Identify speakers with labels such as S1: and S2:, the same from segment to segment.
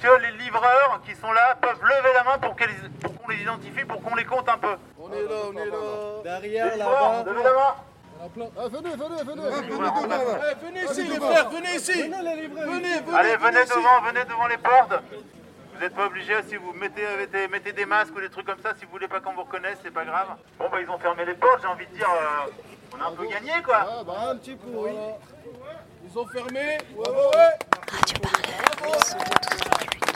S1: que les livreurs qui sont là peuvent lever la main pour qu'on les identifie, pour qu'on les compte un peu.
S2: On est là, on est là.
S3: Derrière, là-bas.
S1: Levez la main.
S2: Ah, venez, venez, venez. Venez ici, les frères, venez ici. Venez, venez.
S1: Allez, venez devant, venez devant les portes. Vous n'êtes pas obligé, si vous mettez, mettez, mettez, des masques ou des trucs comme ça, si vous voulez pas qu'on vous reconnaisse, c'est pas grave. Bon, bah, ils ont fermé les portes, j'ai envie de dire, euh, on a un peu gagné, quoi.
S2: Ah, bah, un petit peu, oui. Ils ont fermé. Ouais, ouais, ouais.
S4: Radio Parleur, le son de toute la lutte.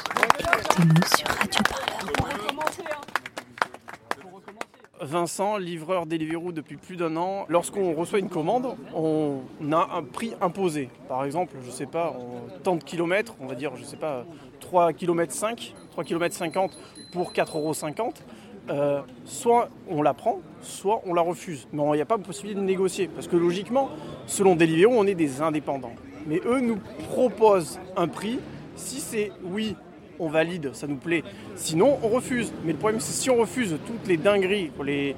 S4: Écoutez-nous sur radioparleur.com.
S5: Vincent, livreur Deliveroo depuis plus d'un an. Lorsqu'on reçoit une commande, on a un prix imposé. Par exemple, je sais pas, en tant de kilomètres, on va dire, je sais pas, 3 km 5, 3 km 50 pour 4,50 euros. Euh, soit on la prend, soit on la refuse. Mais il n'y a pas possibilité de négocier. Parce que logiquement, selon Deliveroo, on est des indépendants. Mais eux nous proposent un prix. Si c'est oui, on valide, ça nous plaît. Sinon, on refuse. Mais le problème, c'est si on refuse toutes les dingueries, les,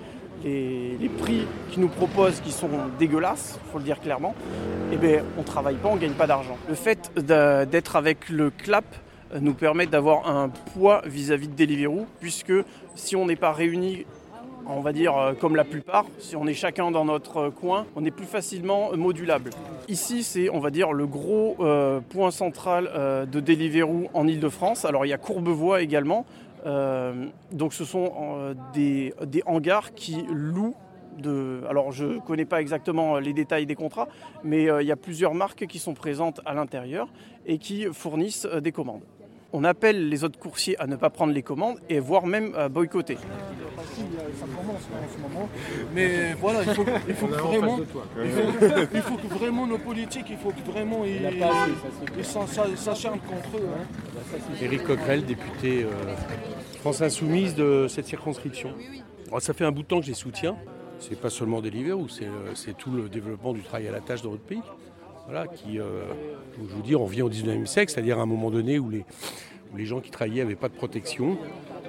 S5: prix qu'ils nous proposent qui sont dégueulasses, faut le dire clairement, eh bien, on ne travaille pas, on ne gagne pas d'argent. Le fait d'être avec le CLAP nous permet d'avoir un poids vis-à-vis de Deliveroo, puisque si on n'est pas réunis on va dire euh, comme la plupart, si on est chacun dans notre coin, on est plus facilement modulable. Ici, c'est, on va dire, le gros euh, point central euh, de Deliveroo en Ile-de-France. Alors, il y a Courbevoie également. Donc, ce sont des, des hangars qui louent de, alors je ne connais pas exactement les détails des contrats, mais il y a plusieurs marques qui sont présentes à l'intérieur et qui fournissent des commandes. On appelle les autres coursiers à ne pas prendre les commandes et voire même à boycotter.
S2: Ça commence là, en ce moment. Mais voilà, il faut, il faut que vraiment, il faut, il faut que vraiment nos politiques, il faut que vraiment ils, s'acharnent contre eux. hein.
S6: Éric Coquerel, député euh, France Insoumise de cette circonscription. Alors, ça fait un bout de temps que je les soutiens. C'est pas seulement Deliveroo, euh, c'est tout le développement du travail à la tâche dans notre pays. Voilà, qui, euh, je vous dire, on vient au 19e siècle, c'est-à-dire à un moment donné où les, gens qui travaillaient n'avaient pas de protection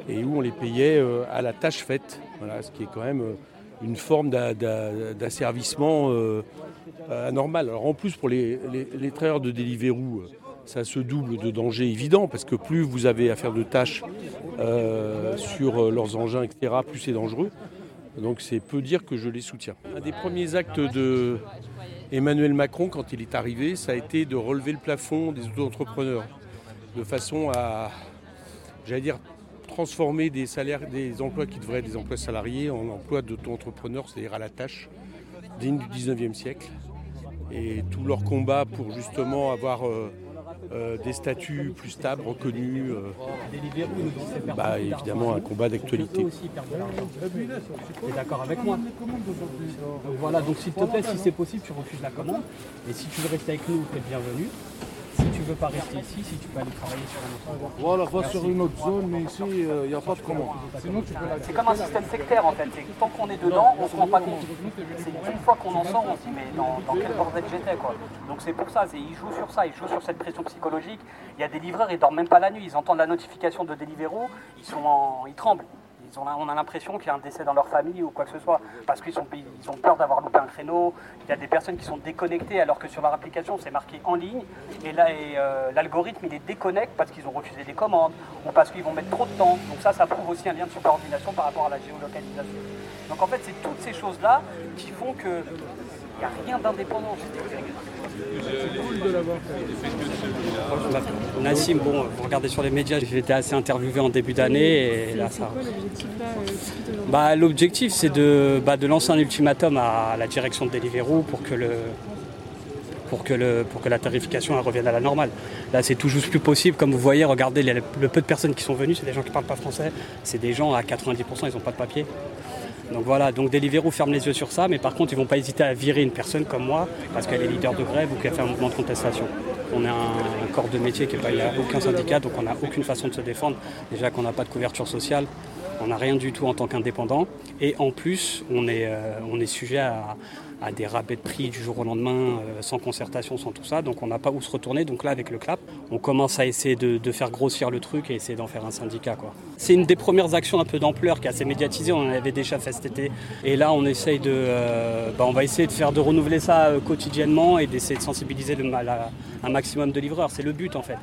S6: et où on les payait euh, à la tâche faite. Voilà, ce qui est quand même euh, une forme d'a- d'a- d'asservissement anormal. Alors en plus, pour les, les, travailleurs de Deliveroo, ça se double de dangers évidents parce que plus vous avez à faire de tâches sur leurs engins, etc., plus c'est dangereux. Donc c'est peu dire que je les soutiens. Un des premiers actes de Emmanuel Macron quand il est arrivé, ça a été de relever le plafond des auto-entrepreneurs de façon à, j'allais dire, transformer des salaires, des emplois qui devraient être des emplois salariés en emplois d'auto-entrepreneurs, c'est-à-dire à la tâche, dignes du 19e siècle. Et tout leur combat pour justement avoir euh, euh, des statuts plus stables, reconnus, euh, bah, évidemment un combat d'actualité.
S7: Tu es d'accord avec moi? Donc voilà, donc s'il te plaît, si c'est possible, tu refuses la commande. Et si tu veux rester avec nous, tu es bienvenu. Tu veux pas rester ici, si tu peux aller travailler sur un autre endroit.
S2: Voilà, va sur une autre zone, mais ici, il n'y a pas de la
S7: C'est comme un système sectaire en fait. Tant qu'on est dedans, on se rend pas compte. C'est une fois qu'on en sort, on se dit mais dans, dans quel bordel j'étais quoi. Donc c'est pour ça, ils jouent sur ça, ils jouent sur cette pression psychologique. Il y a des livreurs, ils dorment même pas la nuit, ils entendent la notification de Deliveroo, ils sont en, ils tremblent. On a l'impression qu'il y a un décès dans leur famille ou quoi que ce soit, parce qu'ils ont peur d'avoir loupé un créneau. Il y a des personnes qui sont déconnectées alors que sur leur application c'est marqué en ligne. Et là, euh, l'algorithme il les déconnecte parce qu'ils ont refusé des commandes ou parce qu'ils vont mettre trop de temps. Donc ça, ça prouve aussi un lien de subordination par rapport à la géolocalisation. Donc en fait, c'est toutes ces choses-là qui font que il n'y a rien d'indépendant. Nassim, bon, vous regardez sur les médias, j'ai été assez interviewé en début d'année et là ça. Bah, L'objectif c'est de, bah, de lancer un ultimatum à la direction de Deliveroo pour que, le, pour que, le, pour que la tarification elle revienne à la normale. Là c'est juste plus possible, comme vous voyez, regardez les- le peu de personnes qui sont venues, c'est des gens qui ne parlent pas français, c'est des gens à 90% ils n'ont pas de papier. Donc voilà, donc Deliveroo ferme les yeux sur ça, mais par contre, ils vont pas hésiter à virer une personne comme moi parce qu'elle est leader de grève ou qu'elle fait un mouvement de contestation. On a un, corps de métier qui n'est pas, il n'y a aucun syndicat, donc on n'a aucune façon de se défendre. Déjà qu'on n'a pas de couverture sociale, on n'a rien du tout en tant qu'indépendant, et en plus, on est, euh, sujet à, des rabais de prix du jour au lendemain, euh, sans concertation, sans tout ça, donc on n'a pas où se retourner. Donc là, avec le CLAP, on commence à essayer de, faire grossir le truc et essayer d'en faire un syndicat. C'est une des premières actions un peu d'ampleur qui est assez médiatisée, on en avait déjà fait cet été. Et là, on essaye de, euh, bah, on va essayer de faire de renouveler ça quotidiennement et d'essayer de sensibiliser un maximum de livreurs. C'est le but en fait.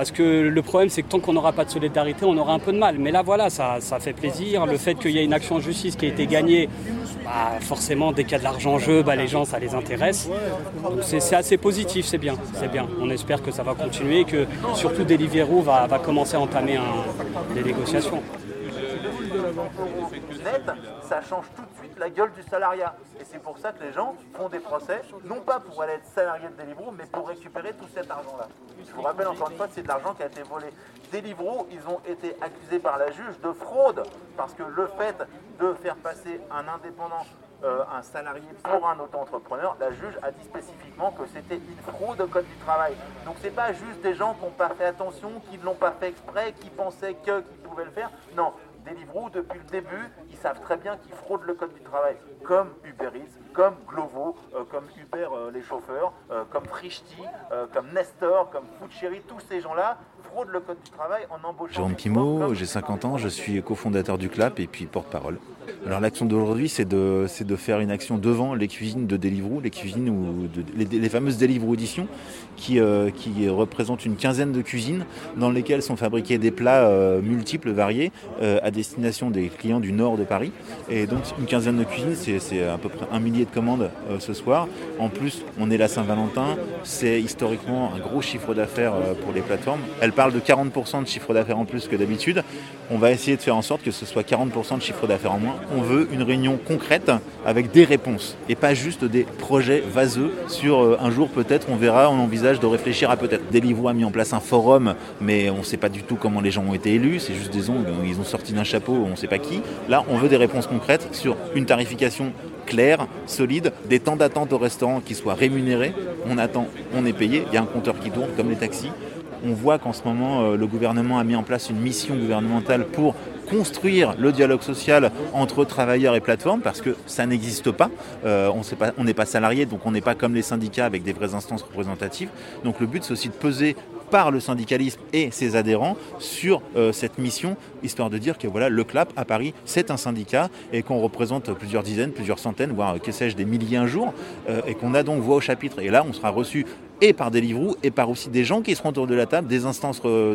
S7: Parce que le problème, c'est que tant qu'on n'aura pas de solidarité, on aura un peu de mal. Mais là, voilà, ça, ça fait plaisir. Le fait qu'il y ait une action de justice qui a été gagnée, bah, forcément, dès qu'il y a de l'argent en jeu, bah, les gens, ça les intéresse. c'est assez positif, c'est bien, c'est bien. On espère que ça va continuer, que surtout Deliveroo va, va commencer à entamer un, des négociations
S1: ça change tout de suite la gueule du salariat. Et c'est pour ça que les gens font des procès, non pas pour aller être salarié de Deliveroo, mais pour récupérer tout cet argent-là. Je vous rappelle encore une fois, c'est de l'argent qui a été volé. Deliveroo, ils ont été accusés par la juge de fraude, parce que le fait de faire passer un indépendant euh, un salarié pour un auto-entrepreneur, la juge a dit spécifiquement que c'était une fraude au code du travail. Donc c'est pas juste des gens qui n'ont pas fait attention, qui ne l'ont pas fait exprès, qui pensaient que qu'ils pouvaient le faire. Non, Deliveroo, depuis le début, ils savent très bien qu'ils fraudent le code du travail, comme Uber comme Glovo, euh, comme Uber euh, les chauffeurs, euh, comme Frishti, comme Nestor, comme Foodcherry, tous ces gens-là fraudent le code du travail en embauchant.
S8: Jérôme Pimot, j'ai 50 ans, je suis cofondateur du CLAP et puis porte-parole. Alors l'action d'aujourd'hui, c'est de, de, faire une action devant les cuisines de Deliveroo, les cuisines ou les, fameuses Deliveroo éditions, qui, qui représentent une quinzaine de cuisines dans lesquelles sont fabriqués des plats multiples, variés, à destination des clients du nord de Paris. Et donc une quinzaine de cuisines, c'est à peu près un millier de commandes euh, ce soir. En plus, on est la Saint-Valentin, c'est historiquement un gros chiffre d'affaires euh, pour les plateformes. Parle de 40% de chiffre d'affaires en plus que d'habitude. On va essayer de faire en sorte que ce soit 40% de chiffre d'affaires en moins. On veut une réunion concrète avec des réponses et pas juste des projets vaseux sur euh, un jour peut-être on verra, on envisage de réfléchir à peut-être. Deliveroo a mis en place un forum, mais on ne sait pas du tout comment les gens ont été élus. C'est juste des ongles, ils ont sorti d'un chapeau, on ne sait pas qui. Là, on veut des réponses concrètes sur une tarification claire, solide, des temps d'attente au restaurant qui soient rémunérés. On attend, on est payé, il y a un compteur qui tourne comme les taxis. On voit qu'en ce moment, euh, le gouvernement a mis en place une mission gouvernementale pour construire le dialogue social entre travailleurs et plateformes parce que ça n'existe pas. Euh, on n'est pas salarié, donc on n'est pas comme les syndicats avec des vraies instances représentatives. Donc le but, c'est aussi de peser par le syndicalisme et ses adhérents sur euh, cette mission, histoire de dire que voilà, le CLAP à Paris, c'est un syndicat et qu'on représente plusieurs dizaines, plusieurs centaines, voire que sais-je, des milliers un jour, et qu'on a donc voix au chapitre. Et là, on sera reçu et par des Deliveroo et par aussi des gens qui seront autour de la table, des instances, euh,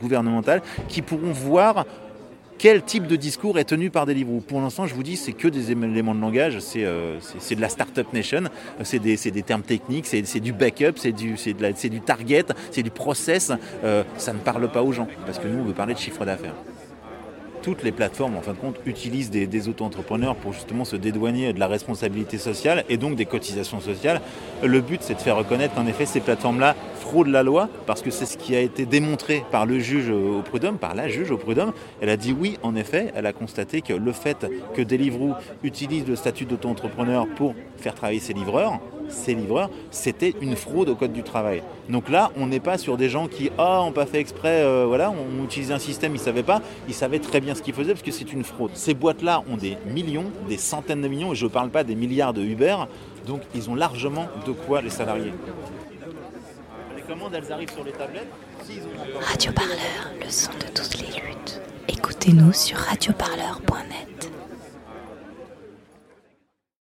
S8: gouvernementales, qui pourront voir quel type de discours est tenu par Deliveroo Pour l'instant, je vous dis, c'est que des éléments de langage, c'est euh, de la Startup Nation, c'est des, termes techniques, c'est du backup, c'est du, du target, c'est du process. Euh, ça ne parle pas aux gens, parce que nous, on veut parler de chiffre d'affaires toutes les plateformes, en fin de compte, utilisent des, auto-entrepreneurs pour justement se dédouaner de la responsabilité sociale et donc des cotisations sociales. Le but, c'est de faire reconnaître qu'en effet, ces plateformes-là fraudent la loi, parce que c'est ce qui a été démontré par le juge au prud'homme, par la juge au prud'homme. Elle a dit oui, en effet, elle a constaté que le fait que Deliveroo utilise le statut d'auto-entrepreneur pour faire travailler ses livreurs, ces livreurs, c'était une fraude au code du travail. Donc là, on n'est pas sur des gens qui, ah, oh, pas fait exprès, euh, voilà, on utilisait un système, ils ne savaient pas, ils savaient très bien ce qu'ils faisaient parce que c'est une fraude. Ces boîtes-là ont des millions, des centaines de millions, et je ne parle pas des milliards de Uber, donc ils ont largement de quoi les salariés.
S1: Les commandes, elles arrivent sur les tablettes.
S4: Radio Parleur, le son de toutes les luttes. Écoutez-nous sur radioparleur.net.